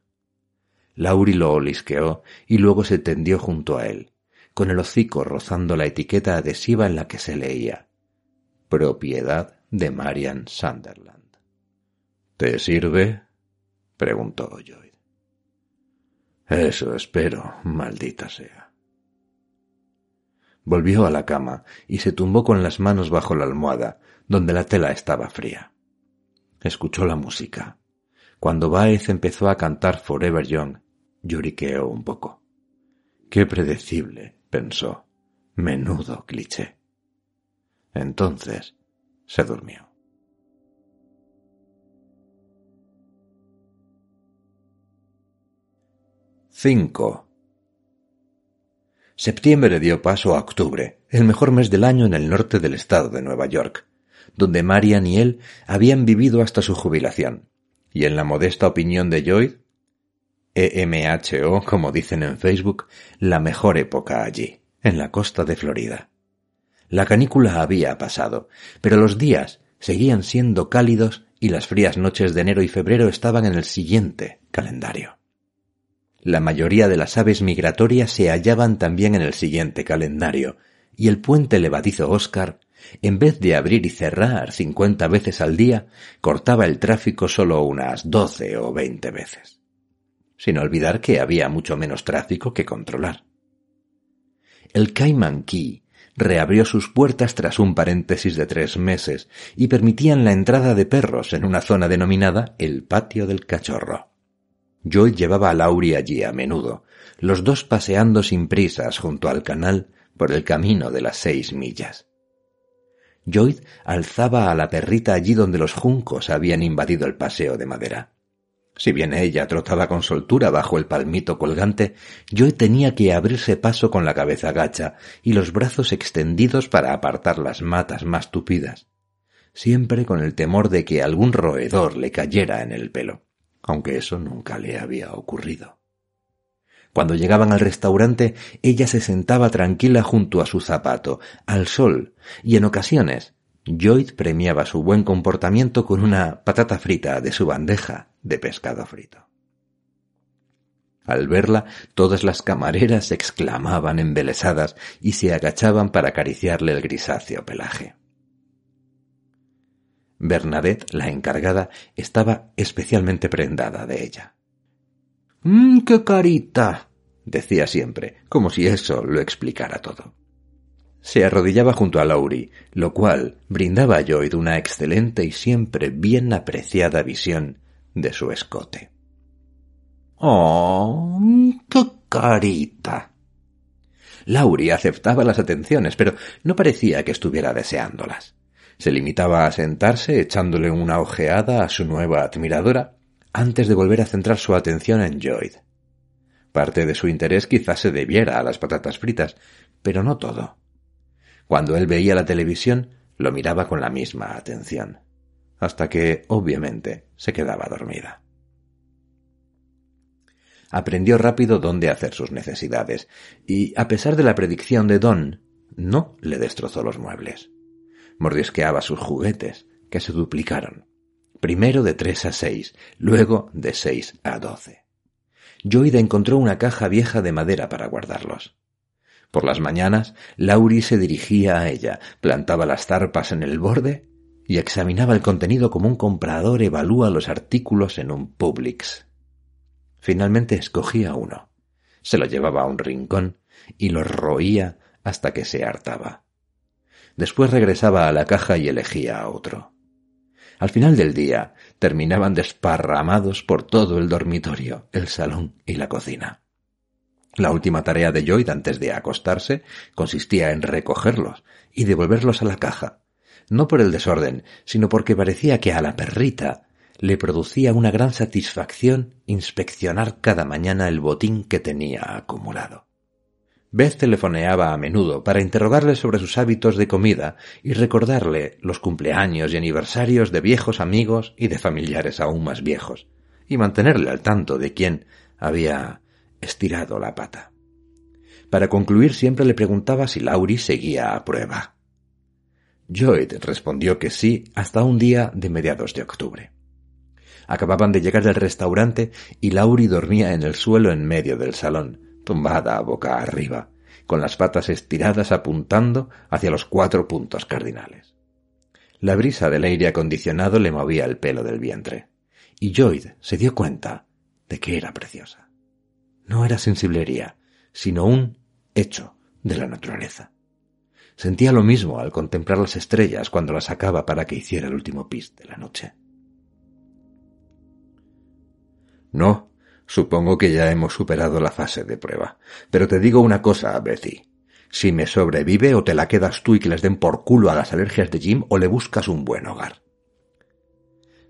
Laurie lo olisqueó y luego se tendió junto a él, con el hocico rozando la etiqueta adhesiva en la que se leía propiedad de Marian Sunderland. ¿Te sirve? preguntó Lloyd. Eso espero, maldita sea. Volvió a la cama y se tumbó con las manos bajo la almohada, donde la tela estaba fría. Escuchó la música. Cuando Baez empezó a cantar Forever Young, lloriqueó un poco. Qué predecible, pensó. Menudo cliché. Entonces se durmió. Cinco. Septiembre dio paso a octubre, el mejor mes del año en el norte del estado de Nueva York, donde Marian y él habían vivido hasta su jubilación, y en la modesta opinión de Lloyd, EMHO, como dicen en Facebook, la mejor época allí, en la costa de Florida. La canícula había pasado, pero los días seguían siendo cálidos y las frías noches de enero y febrero estaban en el siguiente calendario. La mayoría de las aves migratorias se hallaban también en el siguiente calendario, y el puente levadizo Oscar, en vez de abrir y cerrar cincuenta veces al día, cortaba el tráfico solo unas doce o veinte veces. Sin olvidar que había mucho menos tráfico que controlar. El Cayman Key reabrió sus puertas tras un paréntesis de tres meses y permitían la entrada de perros en una zona denominada el patio del cachorro. Joy llevaba a Laurie allí a menudo, los dos paseando sin prisas junto al canal por el camino de las seis millas. Joyd alzaba a la perrita allí donde los juncos habían invadido el paseo de madera. Si bien ella trotaba con soltura bajo el palmito colgante, yo tenía que abrirse paso con la cabeza gacha y los brazos extendidos para apartar las matas más tupidas, siempre con el temor de que algún roedor le cayera en el pelo, aunque eso nunca le había ocurrido. Cuando llegaban al restaurante, ella se sentaba tranquila junto a su zapato, al sol, y en ocasiones Lloyd premiaba su buen comportamiento con una patata frita de su bandeja de pescado frito. Al verla, todas las camareras exclamaban embelesadas y se agachaban para acariciarle el grisáceo pelaje. Bernadette, la encargada, estaba especialmente prendada de ella. Mmm, qué carita, decía siempre, como si eso lo explicara todo. Se arrodillaba junto a Laurie, lo cual brindaba a Lloyd una excelente y siempre bien apreciada visión de su escote. ¡Oh, qué carita! Laurie aceptaba las atenciones, pero no parecía que estuviera deseándolas. Se limitaba a sentarse echándole una ojeada a su nueva admiradora antes de volver a centrar su atención en Lloyd. Parte de su interés quizás se debiera a las patatas fritas, pero no todo. Cuando él veía la televisión, lo miraba con la misma atención, hasta que, obviamente, se quedaba dormida. Aprendió rápido dónde hacer sus necesidades, y, a pesar de la predicción de Don, no le destrozó los muebles. Mordisqueaba sus juguetes, que se duplicaron. Primero de tres a seis, luego de seis a doce. Joyda encontró una caja vieja de madera para guardarlos. Por las mañanas, Lauri se dirigía a ella, plantaba las zarpas en el borde y examinaba el contenido como un comprador evalúa los artículos en un Publix. Finalmente escogía uno, se lo llevaba a un rincón y lo roía hasta que se hartaba. Después regresaba a la caja y elegía otro. Al final del día terminaban desparramados por todo el dormitorio, el salón y la cocina. La última tarea de Lloyd antes de acostarse consistía en recogerlos y devolverlos a la caja, no por el desorden, sino porque parecía que a la perrita le producía una gran satisfacción inspeccionar cada mañana el botín que tenía acumulado. Beth telefoneaba a menudo para interrogarle sobre sus hábitos de comida y recordarle los cumpleaños y aniversarios de viejos amigos y de familiares aún más viejos, y mantenerle al tanto de quién había estirado la pata. Para concluir siempre le preguntaba si Laurie seguía a prueba. Lloyd respondió que sí hasta un día de mediados de octubre. Acababan de llegar del restaurante y Laurie dormía en el suelo en medio del salón, tumbada boca arriba, con las patas estiradas apuntando hacia los cuatro puntos cardinales. La brisa del aire acondicionado le movía el pelo del vientre, y Lloyd se dio cuenta de que era preciosa. No era sensiblería, sino un hecho de la naturaleza. Sentía lo mismo al contemplar las estrellas cuando las sacaba para que hiciera el último pis de la noche. No, Supongo que ya hemos superado la fase de prueba. Pero te digo una cosa, Betty. Si me sobrevive o te la quedas tú y que les den por culo a las alergias de Jim o le buscas un buen hogar.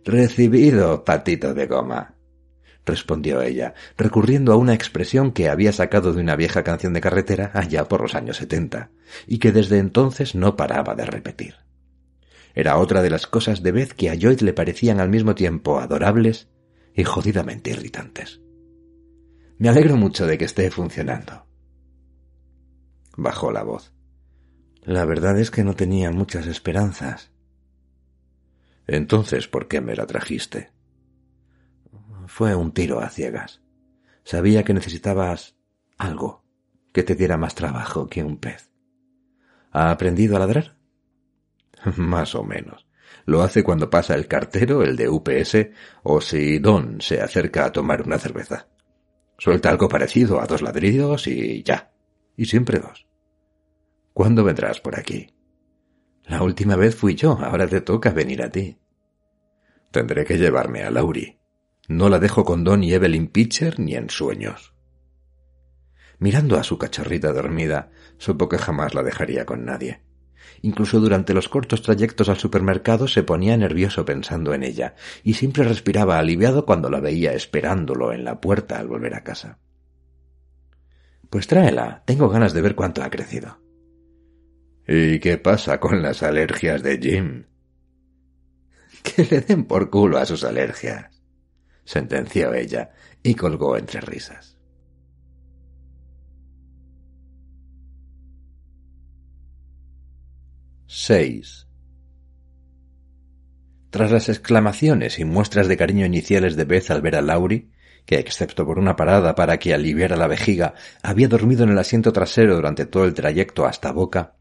Recibido, patito de goma, respondió ella, recurriendo a una expresión que había sacado de una vieja canción de carretera allá por los años setenta, y que desde entonces no paraba de repetir. Era otra de las cosas de Beth que a Lloyd le parecían al mismo tiempo adorables y jodidamente irritantes. Me alegro mucho de que esté funcionando. Bajó la voz. La verdad es que no tenía muchas esperanzas. Entonces, ¿por qué me la trajiste? Fue un tiro a ciegas. Sabía que necesitabas algo que te diera más trabajo que un pez. ¿Ha aprendido a ladrar? más o menos. Lo hace cuando pasa el cartero, el de UPS, o si Don se acerca a tomar una cerveza. Suelta algo parecido a dos ladrillos y ya. Y siempre dos. ¿Cuándo vendrás por aquí? La última vez fui yo, ahora te toca venir a ti. Tendré que llevarme a Laurie. No la dejo con Don y Evelyn Pitcher ni en sueños. Mirando a su cachorrita dormida, supo que jamás la dejaría con nadie. Incluso durante los cortos trayectos al supermercado se ponía nervioso pensando en ella, y siempre respiraba aliviado cuando la veía esperándolo en la puerta al volver a casa. Pues tráela, tengo ganas de ver cuánto ha crecido. ¿Y qué pasa con las alergias de Jim? Que le den por culo a sus alergias, sentenció ella, y colgó entre risas. 6. Tras las exclamaciones y muestras de cariño iniciales de Beth al ver a Laurie, que excepto por una parada para que aliviara la vejiga, había dormido en el asiento trasero durante todo el trayecto hasta Boca,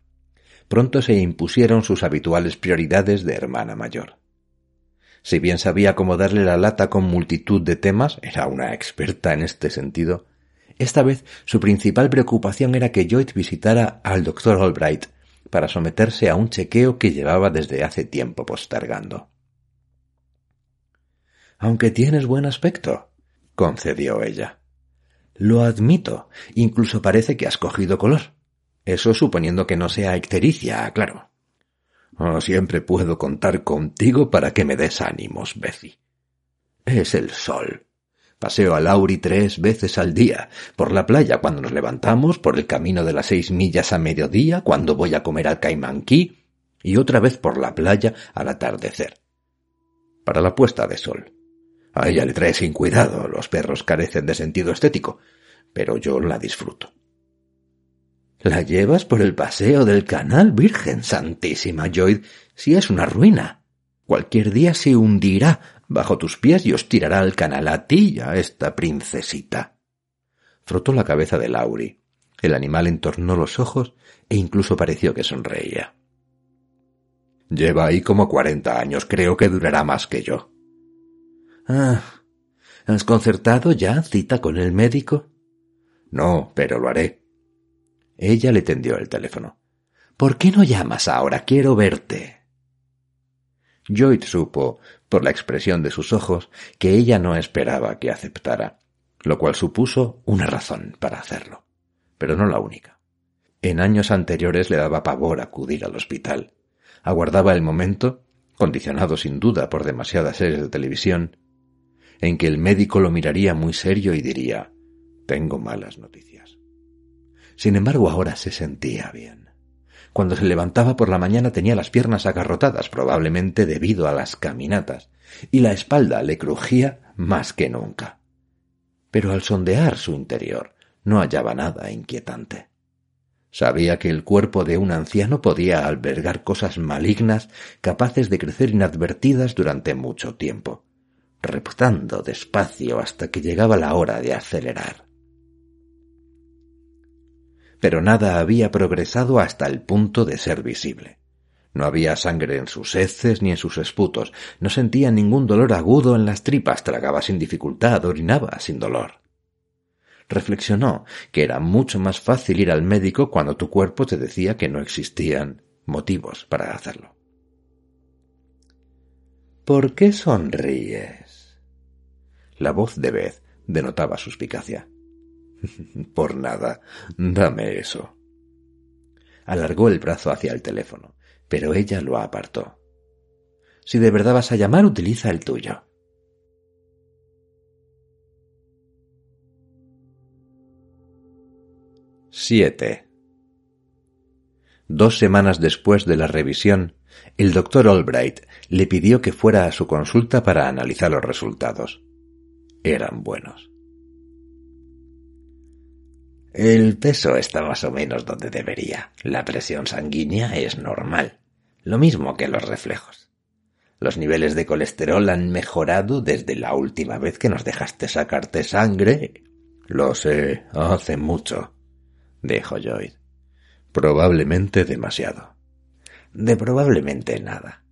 pronto se impusieron sus habituales prioridades de hermana mayor. Si bien sabía cómo darle la lata con multitud de temas, era una experta en este sentido. Esta vez su principal preocupación era que Joyce visitara al doctor Albright para someterse a un chequeo que llevaba desde hace tiempo postergando. Aunque tienes buen aspecto, concedió ella. Lo admito, incluso parece que has cogido color. Eso suponiendo que no sea ictericia, claro. Siempre puedo contar contigo para que me des ánimos, Bessie. Es el sol. Paseo a Lauri tres veces al día, por la playa cuando nos levantamos, por el camino de las seis millas a mediodía, cuando voy a comer al caimanquí, y otra vez por la playa al atardecer. Para la puesta de sol. A ella le trae sin cuidado, los perros carecen de sentido estético, pero yo la disfruto. La llevas por el paseo del canal, Virgen Santísima, Joyd, si es una ruina. Cualquier día se hundirá bajo tus pies y os tirará al canal a ti y a esta princesita. Frotó la cabeza de Lauri. El animal entornó los ojos e incluso pareció que sonreía. Lleva ahí como cuarenta años, creo que durará más que yo. Ah, ¿has concertado ya cita con el médico? No, pero lo haré. Ella le tendió el teléfono. ¿Por qué no llamas ahora? Quiero verte. Joyd supo, por la expresión de sus ojos, que ella no esperaba que aceptara, lo cual supuso una razón para hacerlo, pero no la única. En años anteriores le daba pavor acudir al hospital. Aguardaba el momento, condicionado sin duda por demasiadas series de televisión, en que el médico lo miraría muy serio y diría Tengo malas noticias. Sin embargo, ahora se sentía bien. Cuando se levantaba por la mañana tenía las piernas agarrotadas, probablemente debido a las caminatas, y la espalda le crujía más que nunca. Pero al sondear su interior no hallaba nada inquietante. Sabía que el cuerpo de un anciano podía albergar cosas malignas capaces de crecer inadvertidas durante mucho tiempo reptando despacio hasta que llegaba la hora de acelerar. Pero nada había progresado hasta el punto de ser visible. No había sangre en sus heces ni en sus esputos, no sentía ningún dolor agudo en las tripas, tragaba sin dificultad, orinaba sin dolor. Reflexionó que era mucho más fácil ir al médico cuando tu cuerpo te decía que no existían motivos para hacerlo. ¿Por qué sonríes? La voz de Beth denotaba suspicacia. Por nada. Dame eso. Alargó el brazo hacia el teléfono, pero ella lo apartó. Si de verdad vas a llamar, utiliza el tuyo. Siete. Dos semanas después de la revisión, el doctor Albright le pidió que fuera a su consulta para analizar los resultados. Eran buenos. El peso está más o menos donde debería. La presión sanguínea es normal, lo mismo que los reflejos. Los niveles de colesterol han mejorado desde la última vez que nos dejaste sacarte sangre. Lo sé, hace mucho, dijo Joyd. Probablemente demasiado. De probablemente nada.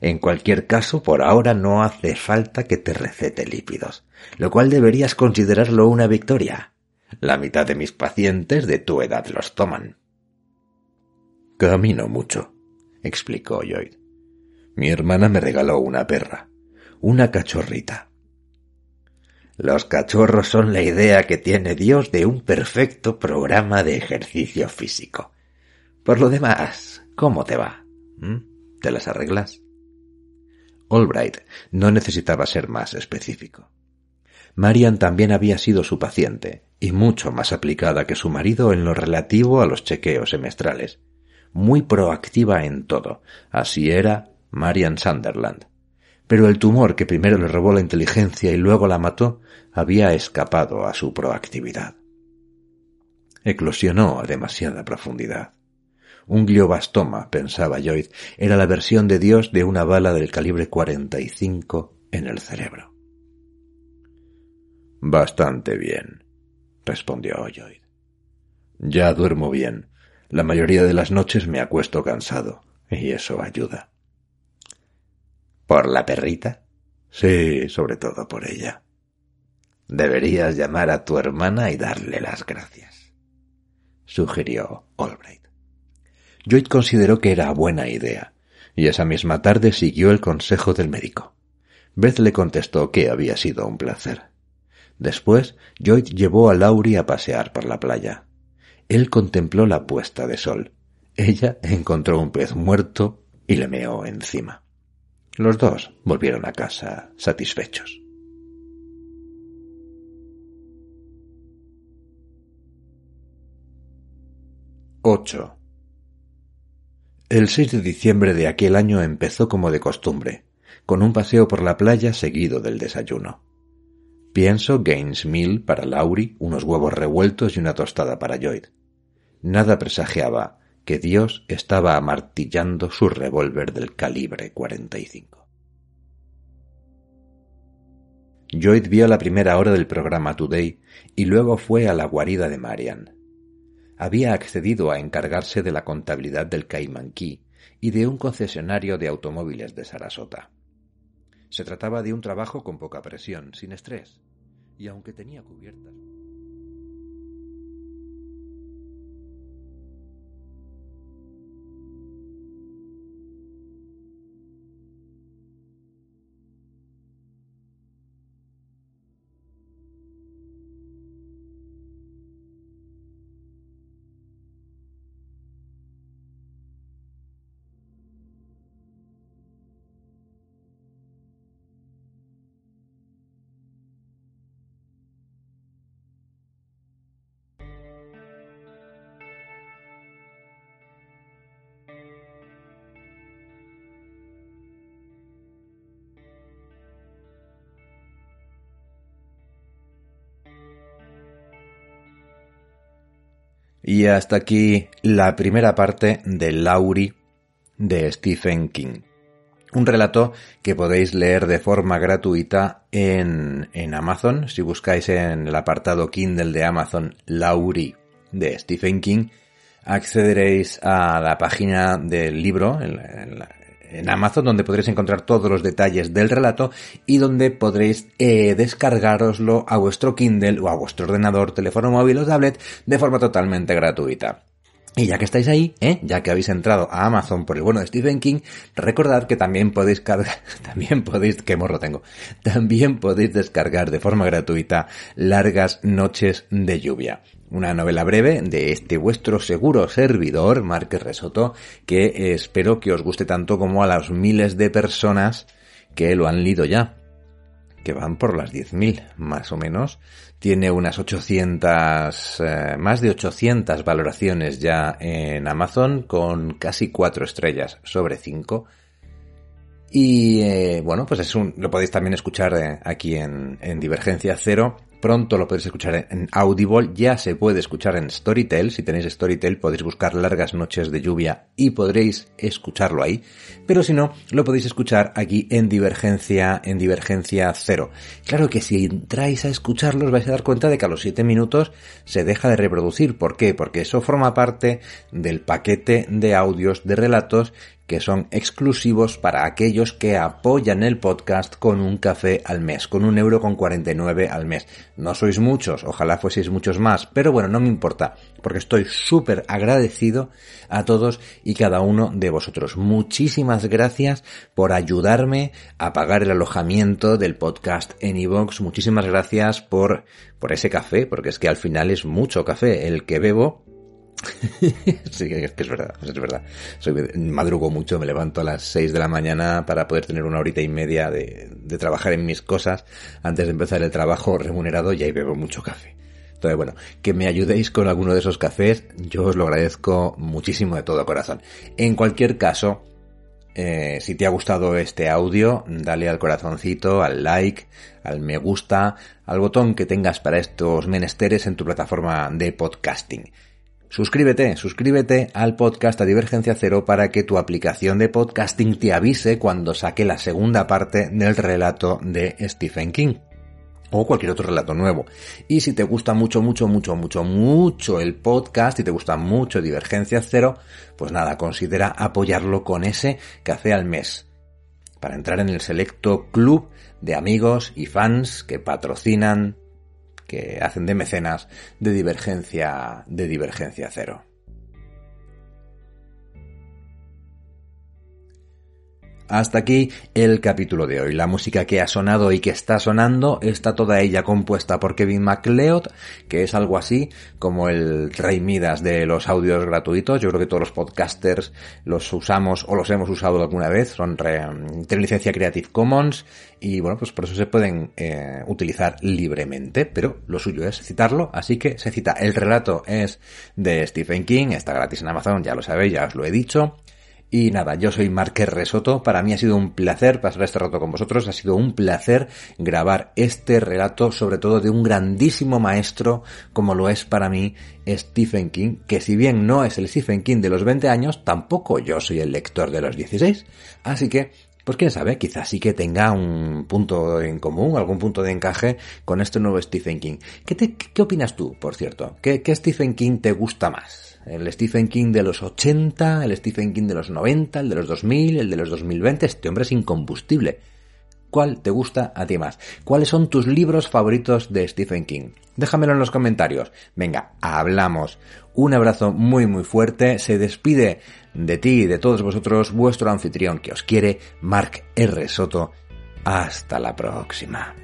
En cualquier caso, por ahora no hace falta que te recete lípidos, lo cual deberías considerarlo una victoria. La mitad de mis pacientes de tu edad los toman. Camino mucho, explicó Lloyd. Mi hermana me regaló una perra, una cachorrita. Los cachorros son la idea que tiene Dios de un perfecto programa de ejercicio físico. Por lo demás, ¿cómo te va? ¿Mm? ¿Te las arreglas? Albright no necesitaba ser más específico. Marian también había sido su paciente, y mucho más aplicada que su marido en lo relativo a los chequeos semestrales. Muy proactiva en todo. Así era Marian Sunderland. Pero el tumor que primero le robó la inteligencia y luego la mató había escapado a su proactividad. Eclosionó a demasiada profundidad. Un gliobastoma, pensaba Lloyd, era la versión de Dios de una bala del calibre 45 en el cerebro. Bastante bien, respondió Lloyd. Ya duermo bien. La mayoría de las noches me acuesto cansado, y eso ayuda. ¿Por la perrita? Sí, sobre todo por ella. Deberías llamar a tu hermana y darle las gracias, sugirió Albright. Joyd consideró que era buena idea, y esa misma tarde siguió el consejo del médico. Beth le contestó que había sido un placer. Después, Joyd llevó a Laurie a pasear por la playa. Él contempló la puesta de sol. Ella encontró un pez muerto y le meó encima. Los dos volvieron a casa satisfechos. Ocho. El 6 de diciembre de aquel año empezó como de costumbre, con un paseo por la playa seguido del desayuno. Pienso Gaines Mill para Laurie, unos huevos revueltos y una tostada para Lloyd. Nada presagiaba que Dios estaba amartillando su revólver del calibre 45. Lloyd vio la primera hora del programa Today y luego fue a la guarida de Marian. Había accedido a encargarse de la contabilidad del Cayman Key y de un concesionario de automóviles de Sarasota. Se trataba de un trabajo con poca presión, sin estrés, y aunque tenía cubiertas. Y hasta aquí la primera parte de Laurie de Stephen King. Un relato que podéis leer de forma gratuita en, en Amazon. Si buscáis en el apartado Kindle de Amazon Laurie de Stephen King, accederéis a la página del libro, en la, en Amazon, donde podréis encontrar todos los detalles del relato y donde podréis eh, descargaroslo a vuestro Kindle o a vuestro ordenador, teléfono móvil o tablet de forma totalmente gratuita. Y ya que estáis ahí, ¿eh? ya que habéis entrado a Amazon por el bueno de Stephen King, recordad que también podéis cargar, también podéis, qué morro tengo, también podéis descargar de forma gratuita Largas Noches de Lluvia una novela breve de este vuestro seguro servidor, Márquez Resoto, que eh, espero que os guste tanto como a las miles de personas que lo han leído ya, que van por las 10.000 más o menos. Tiene unas 800, eh, más de 800 valoraciones ya en Amazon con casi 4 estrellas sobre 5. Y eh, bueno, pues es un, lo podéis también escuchar aquí en, en Divergencia Cero Pronto lo podéis escuchar en Audible, ya se puede escuchar en Storytel. Si tenéis Storytel podéis buscar largas noches de lluvia y podréis escucharlo ahí. Pero si no, lo podéis escuchar aquí en Divergencia, en Divergencia Cero. Claro que si entráis a escucharlo os vais a dar cuenta de que a los 7 minutos se deja de reproducir. ¿Por qué? Porque eso forma parte del paquete de audios de relatos que son exclusivos para aquellos que apoyan el podcast con un café al mes, con un euro con 49 al mes. No sois muchos, ojalá fueseis muchos más, pero bueno, no me importa, porque estoy súper agradecido a todos y cada uno de vosotros. Muchísimas gracias por ayudarme a pagar el alojamiento del podcast en. Muchísimas gracias por, por ese café, porque es que al final es mucho café el que bebo sí, es que es verdad, es verdad. Soy, madrugo mucho, me levanto a las 6 de la mañana para poder tener una horita y media de, trabajar en mis cosas antes de empezar el trabajo remunerado y ahí bebo mucho café. Entonces, bueno, que me ayudéis con alguno de esos cafés, yo os lo agradezco muchísimo de todo corazón. En cualquier caso, eh, si te ha gustado este audio, dale al corazoncito, al like, al me gusta, al botón que tengas para estos menesteres en tu plataforma de podcasting. Suscríbete, suscríbete al podcast a Divergencia Cero para que tu aplicación de podcasting te avise cuando saque la segunda parte del relato de Stephen King o cualquier otro relato nuevo. Y si te gusta mucho, mucho, mucho, mucho, mucho el podcast y te gusta mucho Divergencia Cero, pues nada, considera apoyarlo con ese café al mes para entrar en el selecto club de amigos y fans que patrocinan, que hacen de mecenas de divergencia, de divergencia cero. Hasta aquí el capítulo de hoy. La música que ha sonado y que está sonando está toda ella compuesta por Kevin MacLeod, que es algo así como el rey Midas de los audios gratuitos. Yo creo que todos los podcasters los usamos o los hemos usado alguna vez. Son de licencia Creative Commons y bueno, pues por eso se pueden eh, utilizar libremente, pero lo suyo es citarlo, así que se cita. El relato es de Stephen King, está gratis en Amazon, ya lo sabéis, ya os lo he dicho. Y nada, yo soy Marqués Resoto. Para mí ha sido un placer pasar este rato con vosotros. Ha sido un placer grabar este relato, sobre todo de un grandísimo maestro como lo es para mí Stephen King, que si bien no es el Stephen King de los 20 años, tampoco yo soy el lector de los 16. Así que pues quién sabe, quizás sí que tenga un punto en común, algún punto de encaje con este nuevo Stephen King. ¿Qué, qué opinas tú, por cierto? ¿Qué, ¿Qué Stephen King te gusta más? El Stephen King de los 80, el Stephen King de los 90, el de los 2000, el de los 2020. Este hombre es incombustible. ¿Cuál te gusta a ti más? ¿Cuáles son tus libros favoritos de Stephen King? Déjamelo en los comentarios. Venga, hablamos. Un abrazo muy muy fuerte. Se despide de ti y de todos vosotros vuestro anfitrión que os quiere, Mark R. Soto. Hasta la próxima.